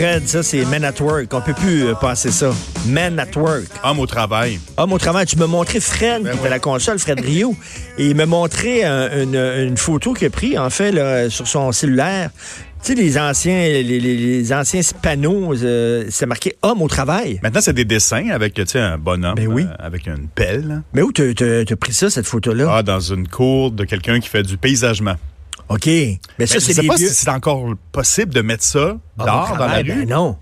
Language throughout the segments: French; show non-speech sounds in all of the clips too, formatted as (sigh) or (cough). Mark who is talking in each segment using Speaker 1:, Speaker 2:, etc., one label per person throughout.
Speaker 1: Fred, ça c'est Men at Work. On peut plus euh, passer ça. Men at Work.
Speaker 2: Homme au travail.
Speaker 1: Homme au travail. Tu m'as montré Fred, qui était à la console, Fred Rio, et il m'a montré euh, une, une photo qu'il a prise, en fait, là, sur son cellulaire. Tu sais, les anciens, les, les- les anciens panneaux, euh, c'est marqué Homme au travail.
Speaker 2: Maintenant, c'est des dessins avec tu sais, un bonhomme
Speaker 1: Ben oui.
Speaker 2: euh, avec une pelle.
Speaker 1: Mais où t'as pris ça, cette photo-là?
Speaker 2: Ah, dans une cour de quelqu'un qui fait du paysagement.
Speaker 1: OK. Mais ça,
Speaker 2: Mais je
Speaker 1: c'est
Speaker 2: sais pas
Speaker 1: vieux.
Speaker 2: si c'est encore possible de mettre ça
Speaker 1: au
Speaker 2: dehors dans la rue.
Speaker 1: Ben non.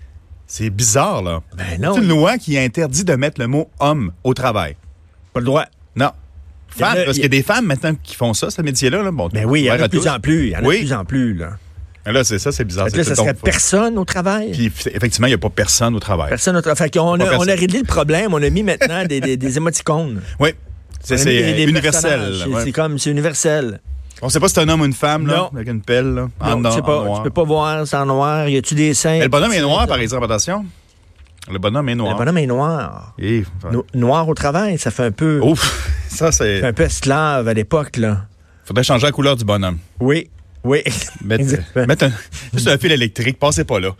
Speaker 2: C'est bizarre, là.
Speaker 1: Ben non.
Speaker 2: C'est une loi qui interdit de mettre le mot homme au travail.
Speaker 1: Pas le droit.
Speaker 2: Non. Parce qu'il y a des femmes maintenant qui font ça, ce métier-là. Là. Bon,
Speaker 1: Ben oui, il y en a de plus en plus. Il y en a
Speaker 2: Oui.
Speaker 1: de plus en plus, là.
Speaker 2: Là, c'est ça, c'est bizarre.
Speaker 1: Là, ça serait personne au travail?
Speaker 2: Puis, effectivement, il n'y a pas personne au travail.
Speaker 1: Personne au travail.
Speaker 2: Pas
Speaker 1: a, on a réglé le problème. On a mis maintenant des, des, des émoticônes.
Speaker 2: Oui. C'est
Speaker 1: On
Speaker 2: universel.
Speaker 1: C'est
Speaker 2: ouais.
Speaker 1: c'est comme, c'est universel.
Speaker 2: On sait pas si c'est un homme ou une femme, là, avec une pelle, là, en,
Speaker 1: Non, tu sais
Speaker 2: en noir.
Speaker 1: tu peux pas voir, c'est en noir. Y a-tu des seins?
Speaker 2: Mais le bonhomme est noir, par exemple, attention. Le bonhomme est noir.
Speaker 1: Le bonhomme est noir.
Speaker 2: Et-
Speaker 1: No- noir au travail, ça fait un peu,
Speaker 2: Ouf, (laughs) ça, c'est...
Speaker 1: un peu esclave à l'époque, là.
Speaker 2: Faudrait changer la couleur du bonhomme.
Speaker 1: Oui, oui.
Speaker 2: Mettre, mettre un, juste un fil électrique, passez pas là.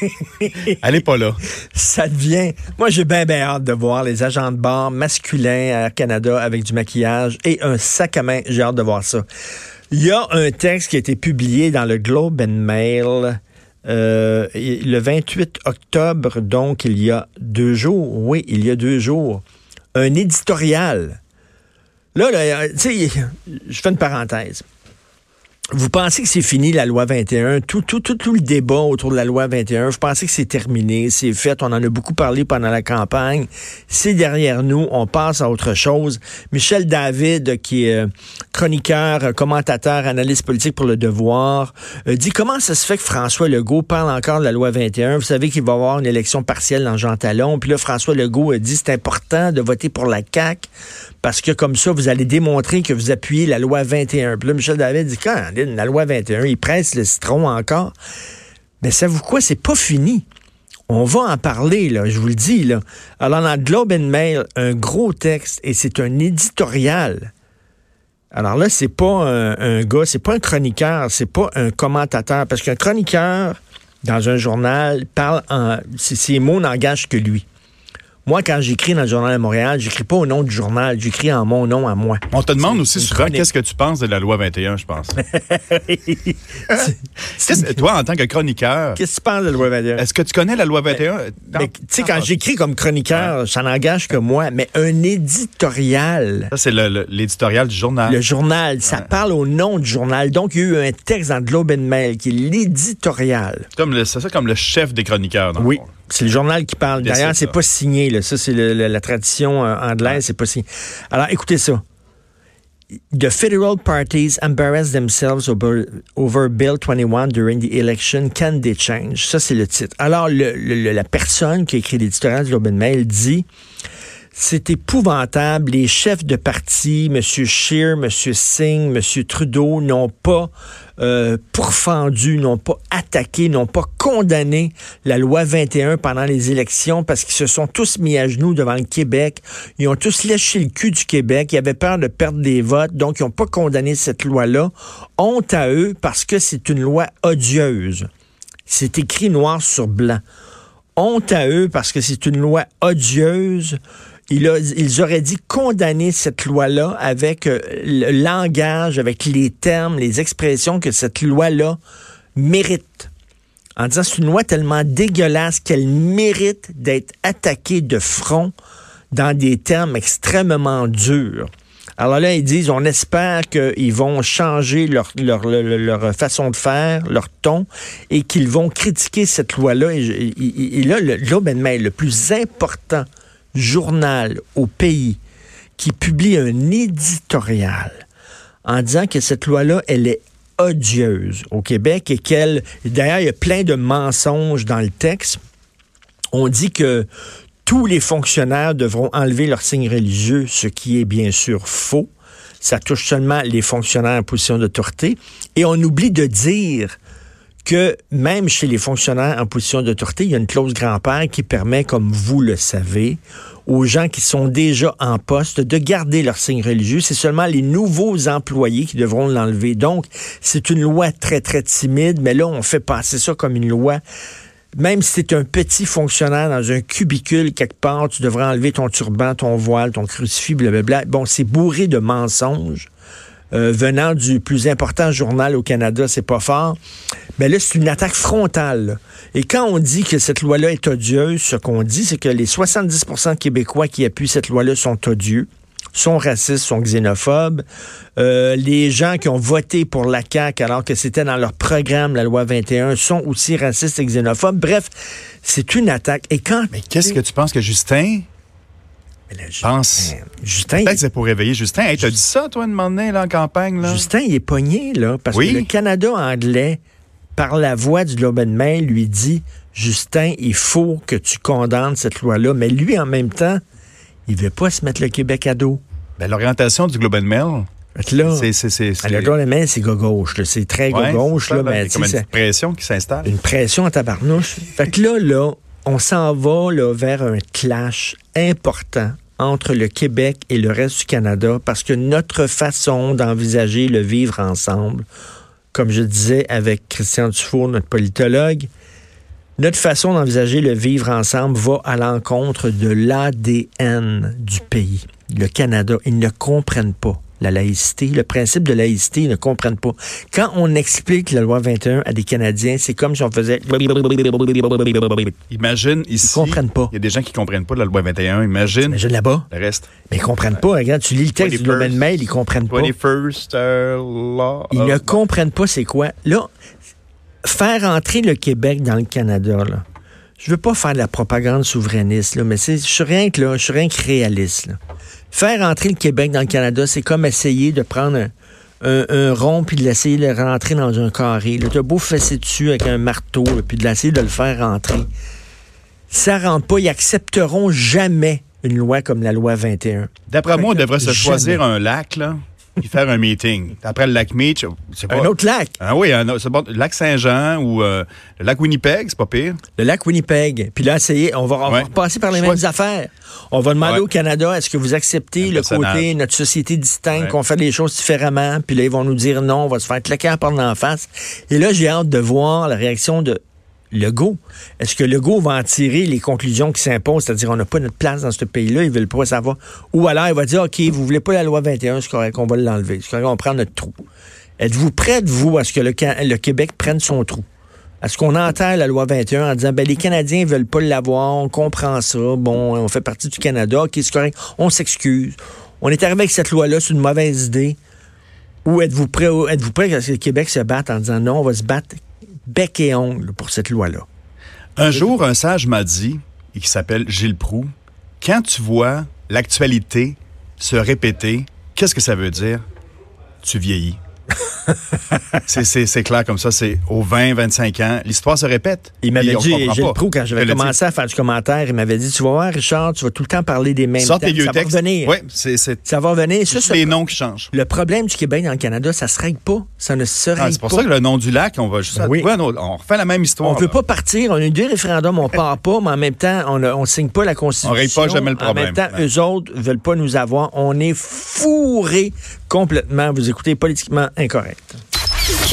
Speaker 2: (laughs) Allez pas là.
Speaker 1: Ça devient. Moi, j'ai bien, bien hâte de voir les agents de bar masculins à Air Canada avec du maquillage et un sac à main. J'ai hâte de voir ça. Il y a un texte qui a été publié dans le Globe and Mail euh, le 28 octobre, donc il y a deux jours. Oui, il y a deux jours. Un éditorial. Là, là tu sais, je fais une parenthèse. Vous pensez que c'est fini la loi 21, tout, tout, tout, tout le débat autour de la loi 21, vous pensez que c'est terminé, c'est fait, on en a beaucoup parlé pendant la campagne, c'est derrière nous, on passe à autre chose. Michel David, qui est euh, chroniqueur, euh, commentateur, analyste politique pour le devoir, euh, dit comment ça se fait que François Legault parle encore de la loi 21. Vous savez qu'il va y avoir une élection partielle dans Jean Talon, puis là, François Legault dit c'est important de voter pour la CAQ parce que comme ça, vous allez démontrer que vous appuyez la loi 21. Puis là, Michel David dit, quand la loi 21, il presse le citron encore. Mais savez-vous quoi? C'est pas fini. On va en parler, je vous le dis. Là. Alors, dans Globe Mail, un gros texte, et c'est un éditorial. Alors là, c'est pas un, un gars, c'est pas un chroniqueur, c'est pas un commentateur, parce qu'un chroniqueur, dans un journal, parle en... Ses mots n'engagent que lui. Moi, quand j'écris dans le Journal de Montréal, j'écris pas au nom du journal, j'écris en mon nom à moi.
Speaker 2: On te demande aussi souvent qu'est-ce que tu penses de la loi 21, je pense? (laughs) (laughs) Toi, en tant que chroniqueur,
Speaker 1: Qu'est-ce que tu penses de la loi 21?
Speaker 2: est-ce que tu connais la loi 21?
Speaker 1: Mais, tu sais, quand j'écris comme chroniqueur, ça n'engage que moi, mais un éditorial,
Speaker 2: Ça, c'est l'éditorial du journal.
Speaker 1: le journal, ça parle au nom du journal. Donc, il y a eu un texte dans Globe and Mail qui est l'éditorial.
Speaker 2: C'est ça comme le chef des chroniqueurs. dans le
Speaker 1: Oui. C'est le journal qui parle. D'ailleurs, c'est pas signé. Là. Ça, c'est la tradition euh, anglaise, c'est pas signé. Alors, écoutez ça. The federal parties embarrass themselves over, over Bill 21 during the election. Can they change? Ça, c'est le titre. Alors, le- le- la personne qui a écrit l'éditorial du Globe Mail dit c'est épouvantable. Les chefs de parti, M. Scheer, M. Singh, M. Trudeau, n'ont pas euh, pourfendu, n'ont pas attaqué, n'ont pas condamné la loi 21 pendant les élections parce qu'ils se sont tous mis à genoux devant le Québec. Ils ont tous léché le cul du Québec. Ils avaient peur de perdre des votes, donc ils n'ont pas condamné cette loi-là. Honte à eux parce que c'est une loi odieuse. C'est écrit noir sur blanc honte à eux parce que c'est une loi odieuse. Il a- ils auraient dit condamner cette loi-là avec euh, le langage, avec les termes, les expressions que cette loi-là mérite. En disant c'est une loi tellement dégueulasse qu'elle mérite d'être attaquée de front dans des termes extrêmement durs. Alors là, ils disent, on espère qu'ils vont changer leur, leur, leur, façon de faire, leur ton, et qu'ils vont critiquer cette loi-là. Et, là, le Mail, le plus important journal au pays, qui publie un éditorial en disant que cette loi-là, elle est odieuse au Québec et qu'elle... D'ailleurs, il y a plein de mensonges dans le texte. On dit que tous les fonctionnaires devront enlever leur signe religieux, ce qui est bien sûr faux. Ça touche seulement les fonctionnaires en position d'autorité. Et on oublie de dire que même chez les fonctionnaires en position d'autorité, il y a une clause grand-père qui permet, comme vous le savez, aux gens qui sont déjà en poste de garder leur signe religieux. C'est seulement les nouveaux employés qui devront l'enlever. Donc, c'est une loi très, très timide, mais là, on fait passer ça comme une loi même si tu un petit fonctionnaire dans un cubicule quelque part, tu devrais enlever ton turban, ton voile, ton crucifix, blablabla. Bon, c'est bourré de mensonges. Euh, venant du plus important journal au Canada, c'est pas fort. Mais là, c'est une attaque frontale. Et quand on dit que cette loi-là est odieuse, ce qu'on dit, c'est que les 70 de Québécois qui appuient cette loi-là sont odieux, sont racistes, sont xénophobes. Euh, les gens qui ont voté pour la CAQ alors que c'était dans leur programme, la loi 21, sont aussi racistes et xénophobes. Bref, c'est une attaque. Et quand...
Speaker 2: Mais qu'est-ce que tu penses que Justin
Speaker 1: Mais là, Ju-
Speaker 2: pense?
Speaker 1: Justin,
Speaker 2: Peut-être que c'est pour réveiller Justin. Hey, t'as dit ça, toi, une donné, là, en campagne, là?
Speaker 1: Justin, il est pogné, là, parce
Speaker 2: Oui.
Speaker 1: que le Canada anglais, par la voix du Globe and Mail, lui dit Justin, il faut que tu condamnes cette loi-là. Mais lui, en même temps, il veut pas se mettre le Québec à dos.
Speaker 2: Ben, l'orientation du Globe and Mail,
Speaker 1: là,
Speaker 2: c'est... c'est, c'est,
Speaker 1: le Globe and Mail, c'est gauche, là. c'est très
Speaker 2: Ouais,
Speaker 1: gauche, là, mais
Speaker 2: Il a comme une pression qui s'installe.
Speaker 1: une pression à tabarnouche. fait que là, là, on s'en va là, vers un clash important entre le Québec et le reste du Canada parce que notre façon d'envisager le vivre ensemble, comme je disais avec Christian Dufour, notre politologue, notre façon d'envisager le vivre ensemble va à l'encontre de l'ADN du pays. Le Canada, ils ne comprennent pas la laïcité, le principe de laïcité, ils ne comprennent pas. Quand on explique la loi 21 à des Canadiens, c'est comme si on faisait...
Speaker 2: Imagine ici...
Speaker 1: Ils comprennent pas.
Speaker 2: Il y a des gens qui comprennent pas la loi 21. Imagine
Speaker 1: Imagine là-bas?
Speaker 2: le reste.
Speaker 1: Mais ils comprennent pas. Regarde, tu lis le texte du
Speaker 2: 21st.
Speaker 1: domaine mail, ils comprennent pas.
Speaker 2: 21st uh, law.
Speaker 1: Ils ne comprennent pas c'est quoi. Là, faire entrer le Québec dans le Canada, là, je veux pas faire de la propagande souverainiste, là, mais je suis rien que là, je suis rien que réaliste. là. Faire entrer le Québec dans le Canada, c'est comme essayer de prendre un, un- un rond puis de l'essayer de le rentrer dans un carré. Là, t'as beau fesser dessus avec un marteau, là, puis de l'essayer de le faire rentrer. Ça rentre pas. Ils accepteront jamais une loi comme la loi 21.
Speaker 2: D'après moi, on devrait se
Speaker 1: Jamais.
Speaker 2: choisir un lac, là, (laughs) puis faire un meeting. Après le lac Meach, c'est pas...
Speaker 1: Un autre lac?
Speaker 2: Ah oui, un autre- bon, le lac Saint-Jean ou euh, le lac Winnipeg, c'est pas pire.
Speaker 1: Le lac Winnipeg. Puis là, essayer, on va, on va
Speaker 2: Ouais.
Speaker 1: repasser par les mêmes affaires. On va demander
Speaker 2: Ouais.
Speaker 1: au Canada, est-ce que vous acceptez
Speaker 2: Un
Speaker 1: le côté, notre société distincte,
Speaker 2: Ouais.
Speaker 1: qu'on fait les choses différemment? Puis là, ils vont nous dire non, on va se faire claquer la porte d'en face. Et là, j'ai hâte de voir la réaction de Legault. Est-ce que Legault va en tirer les conclusions qui s'imposent, c'est-à-dire on n'a pas notre place dans ce pays-là, ils veulent pas savoir. Ou alors il va dire, OK, vous voulez pas la loi 21, c'est correct, on va l'enlever. C'est correct, on prend notre trou. Êtes-vous prête, vous, à ce que le, le Québec prenne son trou? Est-ce qu'on enterre la loi 21 en disant, ben, les Canadiens veulent pas l'avoir, on comprend ça, bon, on fait partie du Canada, OK, c'est correct, on s'excuse. On est arrivé avec cette loi-là, c'est une mauvaise idée. Ou êtes-vous prêt, ou êtes-vous prêt à ce que le Québec se batte en disant, non, on va se battre bec et ongle pour cette loi-là?
Speaker 2: Un jour, un sage m'a dit, et qui s'appelle Gilles Proux, quand tu vois l'actualité se répéter, qu'est-ce que ça veut dire? Tu vieillis. (laughs) c'est, clair comme ça, c'est aux 20, 25 ans, l'histoire se répète.
Speaker 1: Il m'avait dit, Gilles
Speaker 2: pas.
Speaker 1: Proux, quand j'avais commencé à faire du commentaire, il m'avait dit, tu vas voir, Richard, tu vas tout le temps parler des mêmes
Speaker 2: Sors tes
Speaker 1: thèmes.
Speaker 2: vieux
Speaker 1: Ça va
Speaker 2: textes.
Speaker 1: revenir.
Speaker 2: Oui, c'est,
Speaker 1: Ça va revenir. Ça,
Speaker 2: les noms qui changent.
Speaker 1: le problème du Québec dans le Canada, ça se règle pas. Ça ne se règle
Speaker 2: Ah, c'est pour
Speaker 1: pas.
Speaker 2: ça que le nom du lac, on va juste
Speaker 1: Ben oui.
Speaker 2: on refait la même histoire.
Speaker 1: On ne veut pas partir. On a eu deux référendums, on part pas, mais en même temps, on ne signe pas la Constitution.
Speaker 2: On règle pas jamais le
Speaker 1: En même
Speaker 2: problème.
Speaker 1: temps, eux autres veulent pas nous avoir. On est fourrés complètement. Vous écoutez politiquement incorrect.